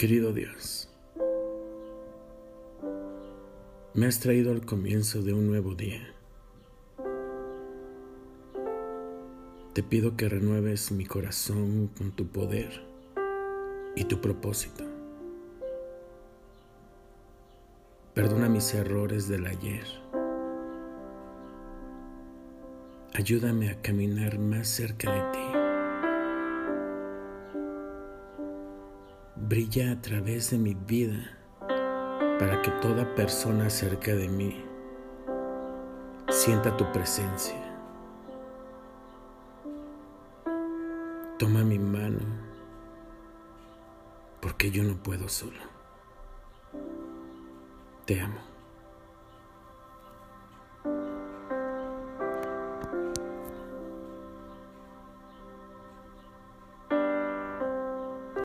Querido Dios, me has traído al comienzo de un nuevo día. Te pido que renueves mi corazón con tu poder y tu propósito. Perdona mis errores del ayer. Ayúdame a caminar más cerca de ti. Brilla a través de mi vida para que toda persona cerca de mí sienta tu presencia. Toma mi mano porque yo no puedo solo. Te amo.